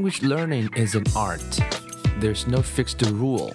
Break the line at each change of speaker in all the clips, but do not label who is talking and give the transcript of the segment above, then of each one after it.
Language learning is an art. There's no fixed rule.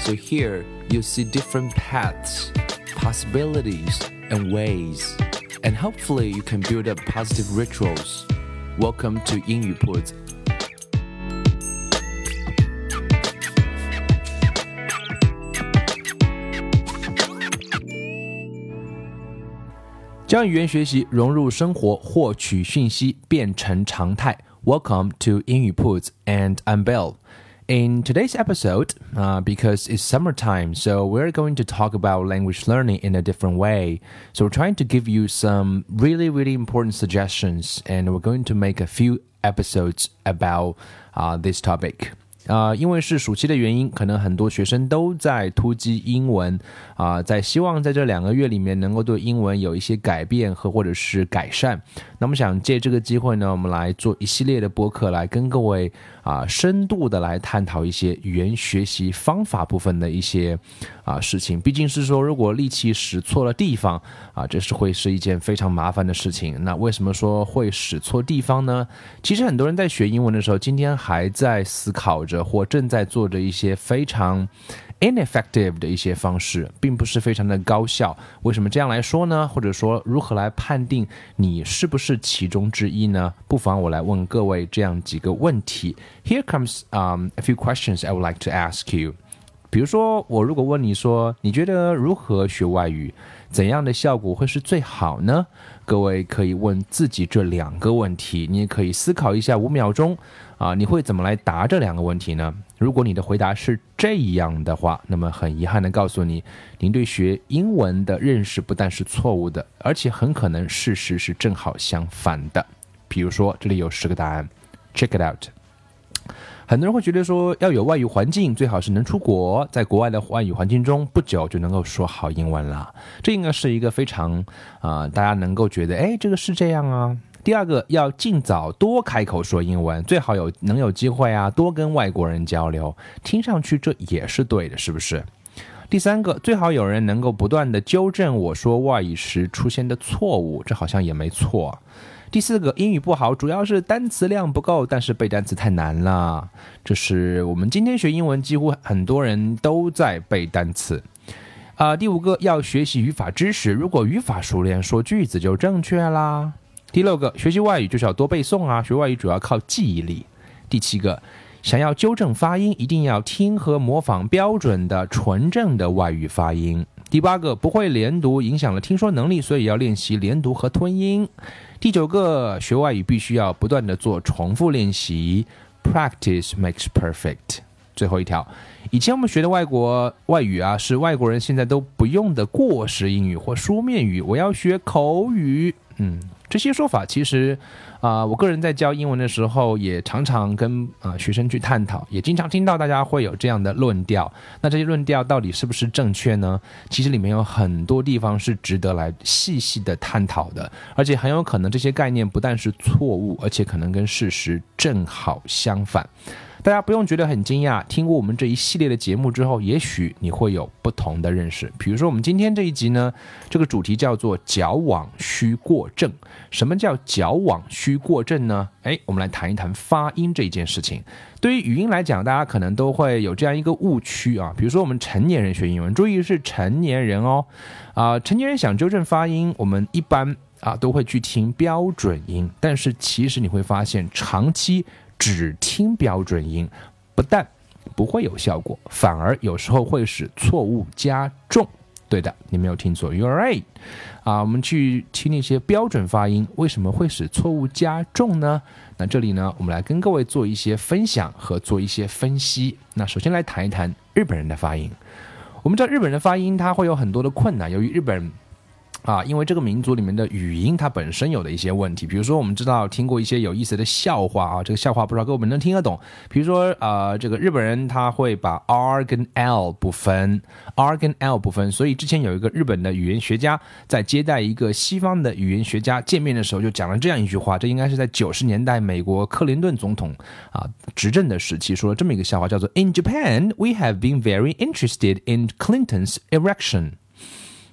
So here you see different paths, possibilities, and ways. And hopefully you can build up positive rituals. Welcome to 英语铺子。将语言学习融入生活，获取讯息变成常态。 Welcome to 英语 Puts, and I'm Bell. In today's episode, uh, because it's summertime, so we're going to talk about language learning in a different way. So we're trying to give you some really, really important suggestions, and we're going to make a few episodes about uh, this topic. 啊，因为是暑期的原因，可能很多学生都在突击英文啊，在希望在这两个月里面能够对英文有一些改变和或者是改善。那么想借这个机会呢，我们来做一系列的播客，来跟各位啊深度的来探讨一些语言学习方法部分的一些啊事情。毕竟是说，如果力气使错了地方啊，这是会是一件非常麻烦的事情。那为什么说会使错地方呢？其实很多人在学英文的时候，今天还在思考。着或正在做着一些非常 ineffective 的一些方式，并不是非常的高效。为什么这样来说呢？或者说如何来判定你是不是其中之一呢？不妨我来问各位这样几个问题。Here comes um a few questions I would like to ask you。比如说，我如果问你说，你觉得如何学外语，怎样的效果会是最好呢？各位可以问自己这两个问题，你也可以思考一下五秒钟。啊，你会怎么来答这两个问题呢？如果你的回答是这样的话，那么很遗憾的告诉你，您对学英文的认识不但是错误的，而且很可能事实是正好相反的。比如说，这里有十个答案，check it out。很多人会觉得说，要有外语环境，最好是能出国，在国外的外语环境中，不久就能够说好英文了。这应该是一个非常啊，大家能够觉得，哎，这个是这样啊。第二个要尽早多开口说英文，最好有能有机会啊，多跟外国人交流。听上去这也是对的，是不是？第三个最好有人能够不断的纠正我说外语时出现的错误，这好像也没错。第四个英语不好主要是单词量不够，但是背单词太难了。这是我们今天学英文几乎很多人都在背单词。啊，第五个要学习语法知识，如果语法熟练，说句子就正确啦。第六个，学习外语就是要多背诵啊！学外语主要靠记忆力。第七个，想要纠正发音，一定要听和模仿标准的纯正的外语发音。第八个，不会连读影响了听说能力，所以要练习连读和吞音。第九个，学外语必须要不断的做重复练习，practice makes perfect。最后一条，以前我们学的外国外语啊，是外国人现在都不用的过时英语或书面语，我要学口语，嗯。这些说法其实，啊，我个人在教英文的时候也常常跟啊学生去探讨，也经常听到大家会有这样的论调。那这些论调到底是不是正确呢？其实里面有很多地方是值得来细细的探讨的，而且很有可能这些概念不但是错误，而且可能跟事实正好相反。大家不用觉得很惊讶，听过我们这一系列的节目之后，也许你会有不同的认识。比如说，我们今天这一集呢，这个主题叫做“矫枉需过正”。什么叫矫枉需过正呢？哎，我们来谈一谈发音这一件事情。对于语音来讲，大家可能都会有这样一个误区啊。比如说，我们成年人学英文，注意是成年人哦。啊，成年人想纠正发音，我们一般啊都会去听标准音，但是其实你会发现，长期。只听标准音，不但不会有效果，反而有时候会使错误加重。对的，你没有听错，You're right。啊，我们去听那些标准发音，为什么会使错误加重呢？那这里呢，我们来跟各位做一些分享和做一些分析。那首先来谈一谈日本人的发音。我们知道日本人的发音，它会有很多的困难，由于日本。啊，因为这个民族里面的语音它本身有的一些问题，比如说我们知道听过一些有意思的笑话啊，这个笑话不知道各位能听得懂。比如说啊，这个日本人他会把 R 跟 L 不分，R 跟 L 不分，所以之前有一个日本的语言学家在接待一个西方的语言学家见面的时候，就讲了这样一句话，这应该是在九十年代美国克林顿总统啊执政的时期说了这么一个笑话，叫做 In Japan we have been very interested in Clinton's erection。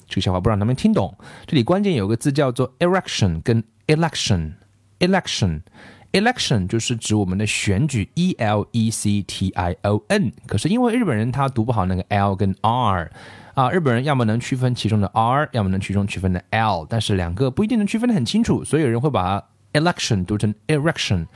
这个笑话不让他们听懂。这里关键有个字叫做 erection 跟 election。election，election 就是指我们的选举，e l e c t i o n。可是因为日本人他读不好那个 l 跟 r 啊，日本人要么能区分其中的 r，要么能区中区分的 l，但是两个不一定能区分的很清楚，所以有人会把 election 读成 erection。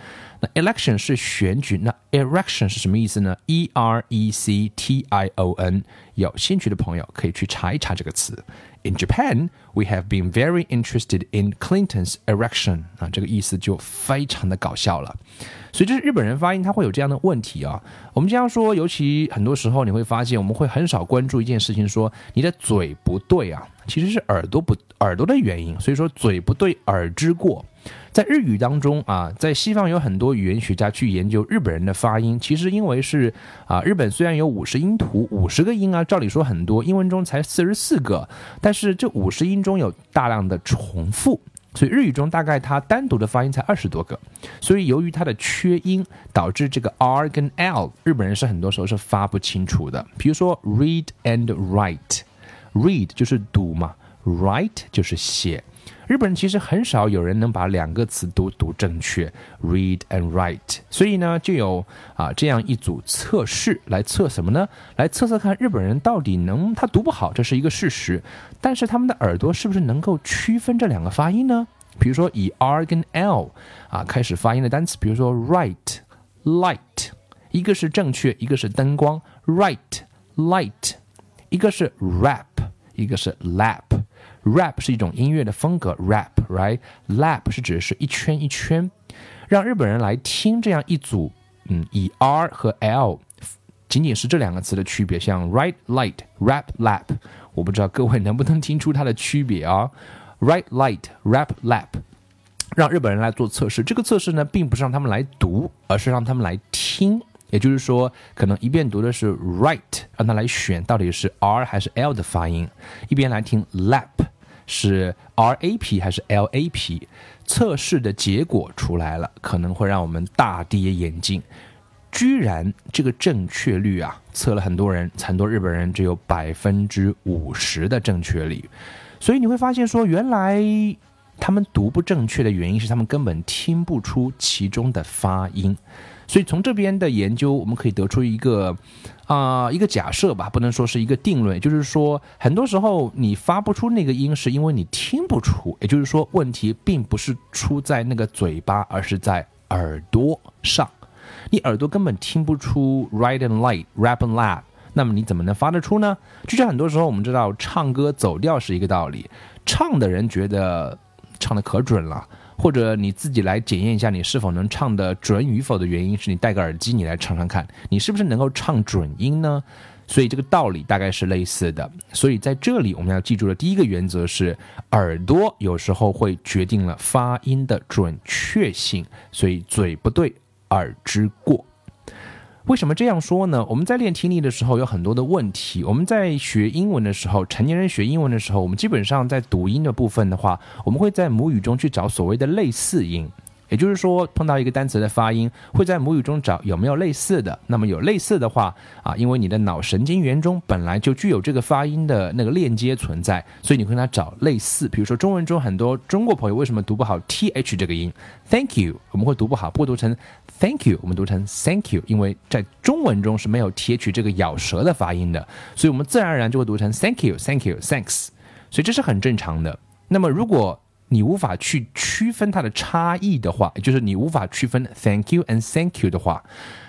那 election 是选举，那 erection 是什么意思呢？e r e c t i o n。有兴趣的朋友可以去查一查这个词。In Japan, we have been very interested in Clinton's erection。啊，这个意思就非常的搞笑了。所以这是日本人发音，他会有这样的问题啊。我们经常说，尤其很多时候你会发现，我们会很少关注一件事情，说你的嘴不对啊，其实是耳朵不耳朵的原因。所以说嘴不对，耳之过。在日语当中啊，在西方有很多语言学家去研究日本人的发音。其实因为是啊，日本虽然有五十音图，五十个音啊，照理说很多，英文中才四十四个，但是这五十音中有大量的重复，所以日语中大概它单独的发音才二十多个。所以由于它的缺音，导致这个 R 跟 L 日本人是很多时候是发不清楚的。比如说 read and write，read 就是读嘛，write 就是写。日本人其实很少有人能把两个词都读正确，read and write。所以呢，就有啊这样一组测试来测什么呢？来测测看日本人到底能他读不好，这是一个事实。但是他们的耳朵是不是能够区分这两个发音呢？比如说以 R 跟 L 啊开始发音的单词，比如说 right、light，一个是正确，一个是灯光，right、light，一个是 rap，一个是 lap。Rap 是一种音乐的风格，rap，right？Lap 是指的是一圈一圈，让日本人来听这样一组，嗯，以 R 和 L 仅仅是这两个词的区别，像 right light rap lap，我不知道各位能不能听出它的区别啊？Right light rap lap，让日本人来做测试。这个测试呢，并不是让他们来读，而是让他们来听。也就是说，可能一边读的是 right，让他来选到底是 R 还是 L 的发音，一边来听 lap 是 R A P 还是 L A P。测试的结果出来了，可能会让我们大跌眼镜，居然这个正确率啊，测了很多人，很多日本人只有百分之五十的正确率。所以你会发现说，原来他们读不正确的原因是他们根本听不出其中的发音。所以从这边的研究，我们可以得出一个啊一个假设吧，不能说是一个定论，就是说很多时候你发不出那个音，是因为你听不出，也就是说问题并不是出在那个嘴巴，而是在耳朵上，你耳朵根本听不出 right and light rap and lap，那么你怎么能发得出呢？就像很多时候我们知道唱歌走调是一个道理，唱的人觉得唱的可准了。或者你自己来检验一下你是否能唱的准与否的原因是你戴个耳机，你来唱唱看，你是不是能够唱准音呢？所以这个道理大概是类似的。所以在这里我们要记住的第一个原则是，耳朵有时候会决定了发音的准确性。所以嘴不对，耳之过。为什么这样说呢？我们在练听力的时候有很多的问题。我们在学英文的时候，成年人学英文的时候，我们基本上在读音的部分的话，我们会在母语中去找所谓的类似音。也就是说，碰到一个单词的发音，会在母语中找有没有类似的。那么有类似的话啊，因为你的脑神经元中本来就具有这个发音的那个链接存在，所以你会跟它找类似。比如说中文中很多中国朋友为什么读不好 th 这个音？Thank you，我们会读不好，不读成 Thank you，我们读成 Thank you，因为在中文中是没有 th 这个咬舌的发音的，所以我们自然而然就会读成 Thank you，Thank you，Thanks。所以这是很正常的。那么如果你无法去区分它的差异的话，也就是你无法区分 thank you and thank you 的话，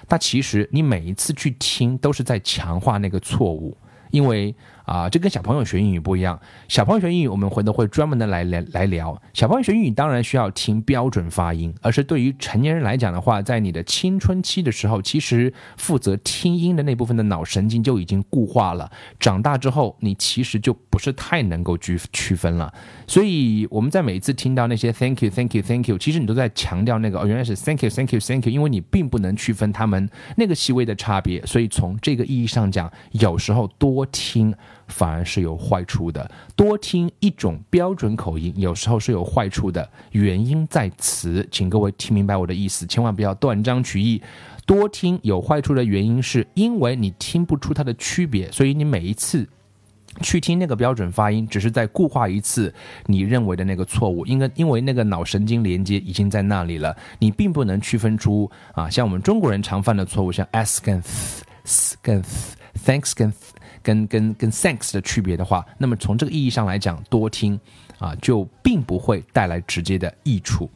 那其实你每一次去听都是在强化那个错误，因为啊，这跟小朋友学英语不一样。小朋友学英语，我们回头会专门的来来来聊。小朋友学英语当然需要听标准发音，而是对于成年人来讲的话，在你的青春期的时候，其实负责听音的那部分的脑神经就已经固化了。长大之后，你其实就不是太能够区区分了。所以我们在每一次听到那些 Thank you, Thank you, Thank you，其实你都在强调那个哦，原来是 Thank you, Thank you, Thank you，因为你并不能区分他们那个细微的差别。所以从这个意义上讲，有时候多听。反而是有坏处的。多听一种标准口音，有时候是有坏处的。原因在此，请各位听明白我的意思，千万不要断章取义。多听有坏处的原因，是因为你听不出它的区别，所以你每一次去听那个标准发音，只是在固化一次你认为的那个错误。应该因为那个脑神经连接已经在那里了，你并不能区分出啊，像我们中国人常犯的错误，像 s 跟 th 跟 thanks 跟。跟跟跟 thanks 的区别的话，那么从这个意义上来讲，多听啊就并不会带来直接的益处。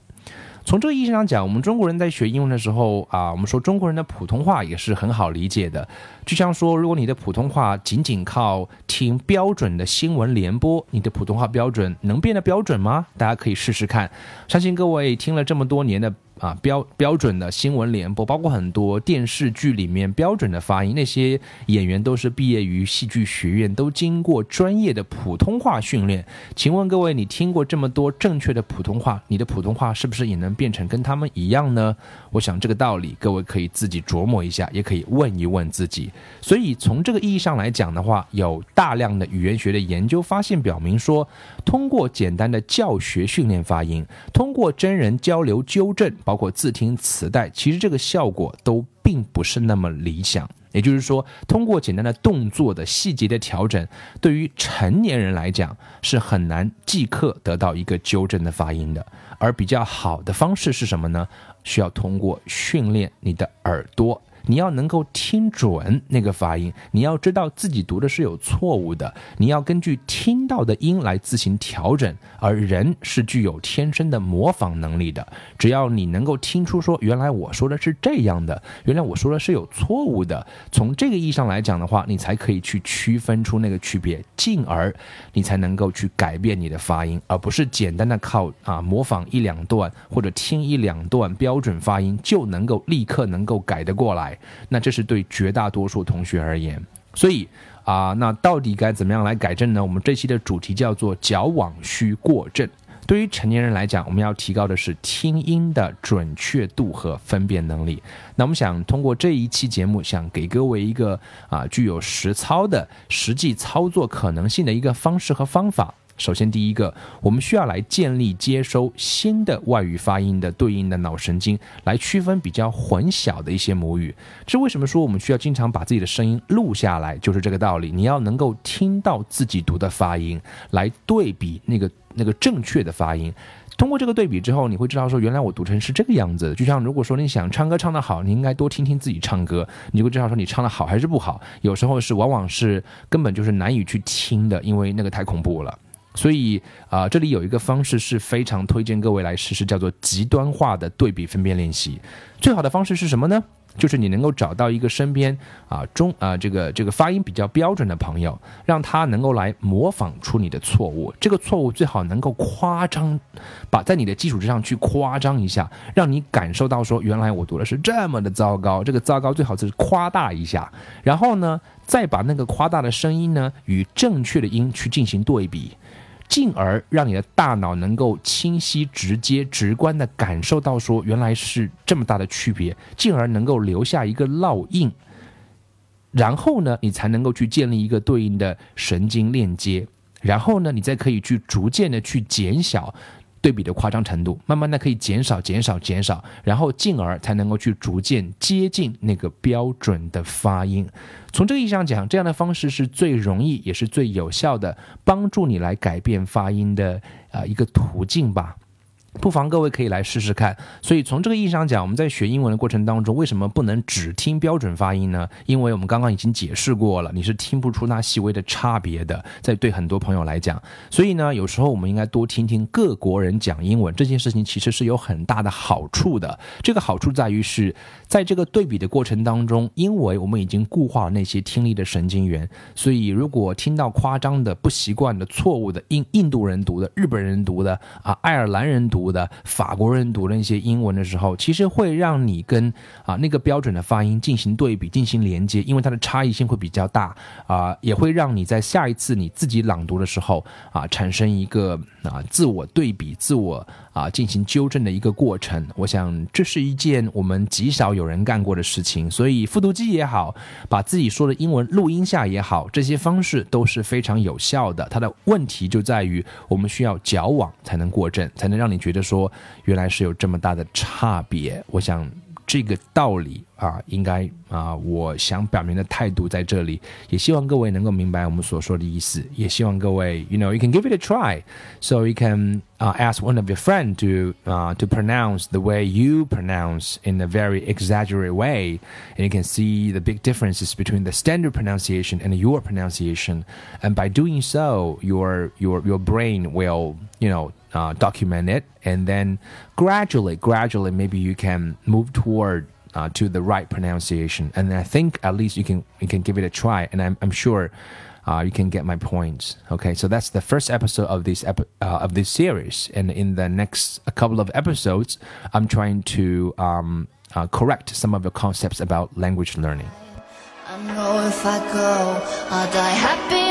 从这个意义上讲，我们中国人在学英文的时候啊，我们说中国人的普通话也是很好理解的。就像说，如果你的普通话仅仅靠听标准的新闻联播，你的普通话标准能变得标准吗？大家可以试试看。相信各位听了这么多年的。啊，标标准的新闻联播，包括很多电视剧里面标准的发音，那些演员都是毕业于戏剧学院，都经过专业的普通话训练。请问各位，你听过这么多正确的普通话，你的普通话是不是也能变成跟他们一样呢？我想这个道理，各位可以自己琢磨一下，也可以问一问自己。所以从这个意义上来讲的话，有大量的语言学的研究发现表明说，通过简单的教学训练发音，通过真人交流纠正。包括自听磁带，其实这个效果都并不是那么理想。也就是说，通过简单的动作的细节的调整，对于成年人来讲是很难即刻得到一个纠正的发音的。而比较好的方式是什么呢？需要通过训练你的耳朵。你要能够听准那个发音，你要知道自己读的是有错误的，你要根据听到的音来自行调整。而人是具有天生的模仿能力的，只要你能够听出说，原来我说的是这样的，原来我说的是有错误的，从这个意义上来讲的话，你才可以去区分出那个区别，进而你才能够去改变你的发音，而不是简单的靠啊模仿一两段或者听一两段标准发音就能够立刻能够改得过来。那这是对绝大多数同学而言，所以啊，那到底该怎么样来改正呢？我们这期的主题叫做矫枉须过正。对于成年人来讲，我们要提高的是听音的准确度和分辨能力。那我们想通过这一期节目，想给各位一个啊具有实操的实际操作可能性的一个方式和方法。首先，第一个，我们需要来建立接收新的外语发音的对应的脑神经，来区分比较混淆的一些母语。这为什么说我们需要经常把自己的声音录下来？就是这个道理。你要能够听到自己读的发音，来对比那个那个正确的发音。通过这个对比之后，你会知道说，原来我读成是这个样子。就像如果说你想唱歌唱得好，你应该多听听自己唱歌，你就会知道说你唱得好还是不好。有时候是往往是根本就是难以去听的，因为那个太恐怖了。所以啊，这里有一个方式是非常推荐各位来试试，叫做极端化的对比分辨练习。最好的方式是什么呢？就是你能够找到一个身边啊中啊这个这个发音比较标准的朋友，让他能够来模仿出你的错误。这个错误最好能够夸张，把在你的基础之上去夸张一下，让你感受到说，原来我读的是这么的糟糕。这个糟糕最好是夸大一下，然后呢，再把那个夸大的声音呢与正确的音去进行对比。进而让你的大脑能够清晰、直接、直观的感受到，说原来是这么大的区别，进而能够留下一个烙印。然后呢，你才能够去建立一个对应的神经链接。然后呢，你再可以去逐渐的去减小。对比的夸张程度，慢慢的可以减少、减少、减少，然后进而才能够去逐渐接近那个标准的发音。从这个意义上讲，这样的方式是最容易也是最有效的帮助你来改变发音的啊一个途径吧。不妨各位可以来试试看。所以从这个意义上讲，我们在学英文的过程当中，为什么不能只听标准发音呢？因为我们刚刚已经解释过了，你是听不出那细微的差别的。在对很多朋友来讲，所以呢，有时候我们应该多听听各国人讲英文，这件事情其实是有很大的好处的。这个好处在于是在这个对比的过程当中，因为我们已经固化了那些听力的神经元，所以如果听到夸张的、不习惯的、错误的印印度人读的、日本人读的啊、爱尔兰人读的、法国人读的那些英文的时候，其实会让你跟啊那个标准的发音进行对比、进行连接，因为它的差异性会比较大啊，也会让你在下一次你自己朗读的时候啊，产生一个啊自我对比、自我啊进行纠正的一个过程。我想这是一件我们极少有人干过的事情，所以复读机也好，把自己说的英文录音下也好，这些方式都是非常有效的。它的问题就在于我们需要矫枉才能过正，才能让你觉得说原来是有这么大的差别。我想这个道理啊，应该啊，我想表明的态度在这里，也希望各位能够明白我们所说的意思，也希望各位，you know, you can give it a try, so you can uh, ask one of your friend to uh, to pronounce the way you pronounce in a very exaggerated way, and you can see the big differences between the standard pronunciation and your pronunciation, and by doing so, your your your brain will, you know. Uh, document it and then gradually gradually maybe you can move toward uh, to the right pronunciation. And I think at least you can you can give it a try, and I'm I'm sure. Uh, you can get my points. Okay, so that's the first episode of this epi- uh, of this series, and in the next a couple of episodes, I'm trying to um, uh, correct some of the concepts about language learning.
I know if I go, I'll die happy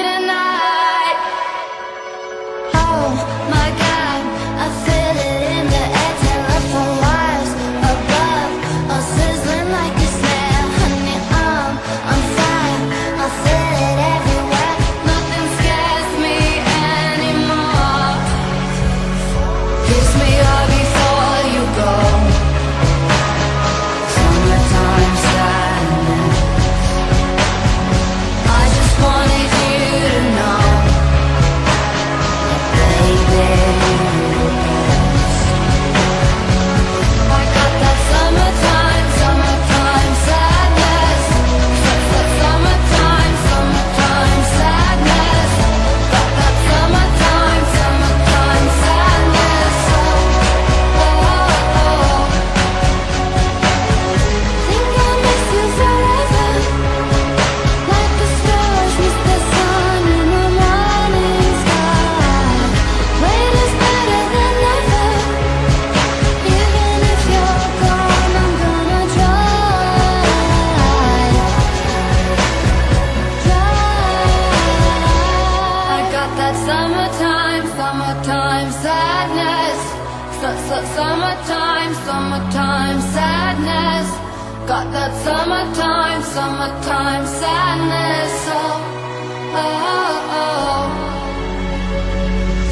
summertime, sadness. Su- su- summertime, summertime sadness. Got that summertime, summertime sadness. Oh, oh, oh.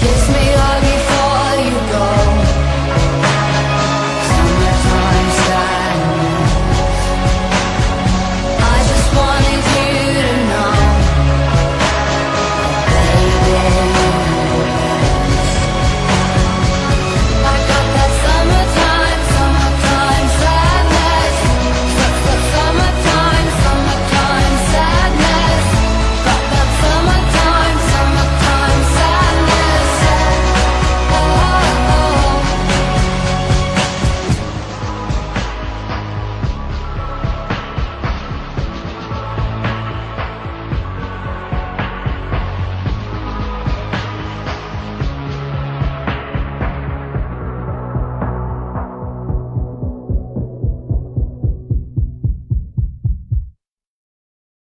Kiss me hard before you go.